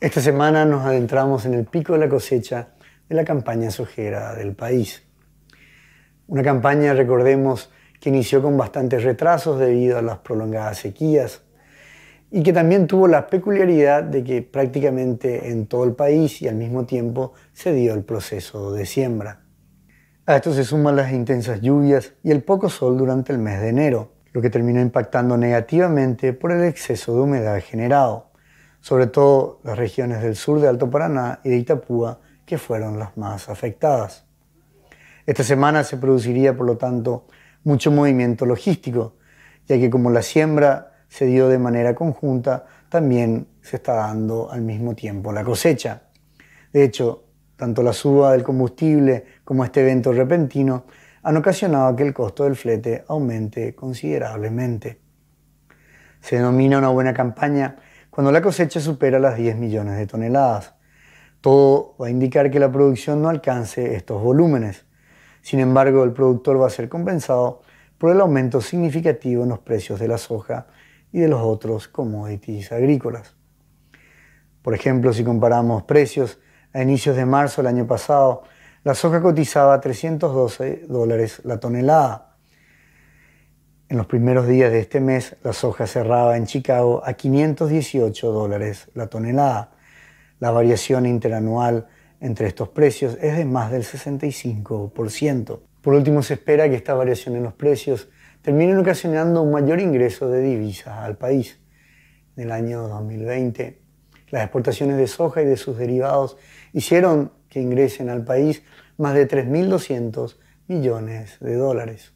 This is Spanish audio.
Esta semana nos adentramos en el pico de la cosecha de la campaña sojera del país. Una campaña, recordemos, que inició con bastantes retrasos debido a las prolongadas sequías y que también tuvo la peculiaridad de que prácticamente en todo el país y al mismo tiempo se dio el proceso de siembra. A esto se suman las intensas lluvias y el poco sol durante el mes de enero, lo que terminó impactando negativamente por el exceso de humedad generado sobre todo las regiones del sur de Alto Paraná y de Itapúa, que fueron las más afectadas. Esta semana se produciría, por lo tanto, mucho movimiento logístico, ya que como la siembra se dio de manera conjunta, también se está dando al mismo tiempo la cosecha. De hecho, tanto la suba del combustible como este evento repentino han ocasionado que el costo del flete aumente considerablemente. Se denomina una buena campaña cuando la cosecha supera las 10 millones de toneladas. Todo va a indicar que la producción no alcance estos volúmenes. Sin embargo, el productor va a ser compensado por el aumento significativo en los precios de la soja y de los otros commodities agrícolas. Por ejemplo, si comparamos precios a inicios de marzo del año pasado, la soja cotizaba a 312 dólares la tonelada, en los primeros días de este mes, la soja cerraba en Chicago a 518 dólares la tonelada. La variación interanual entre estos precios es de más del 65%. Por último, se espera que esta variación en los precios termine ocasionando un mayor ingreso de divisas al país. En el año 2020, las exportaciones de soja y de sus derivados hicieron que ingresen al país más de 3.200 millones de dólares.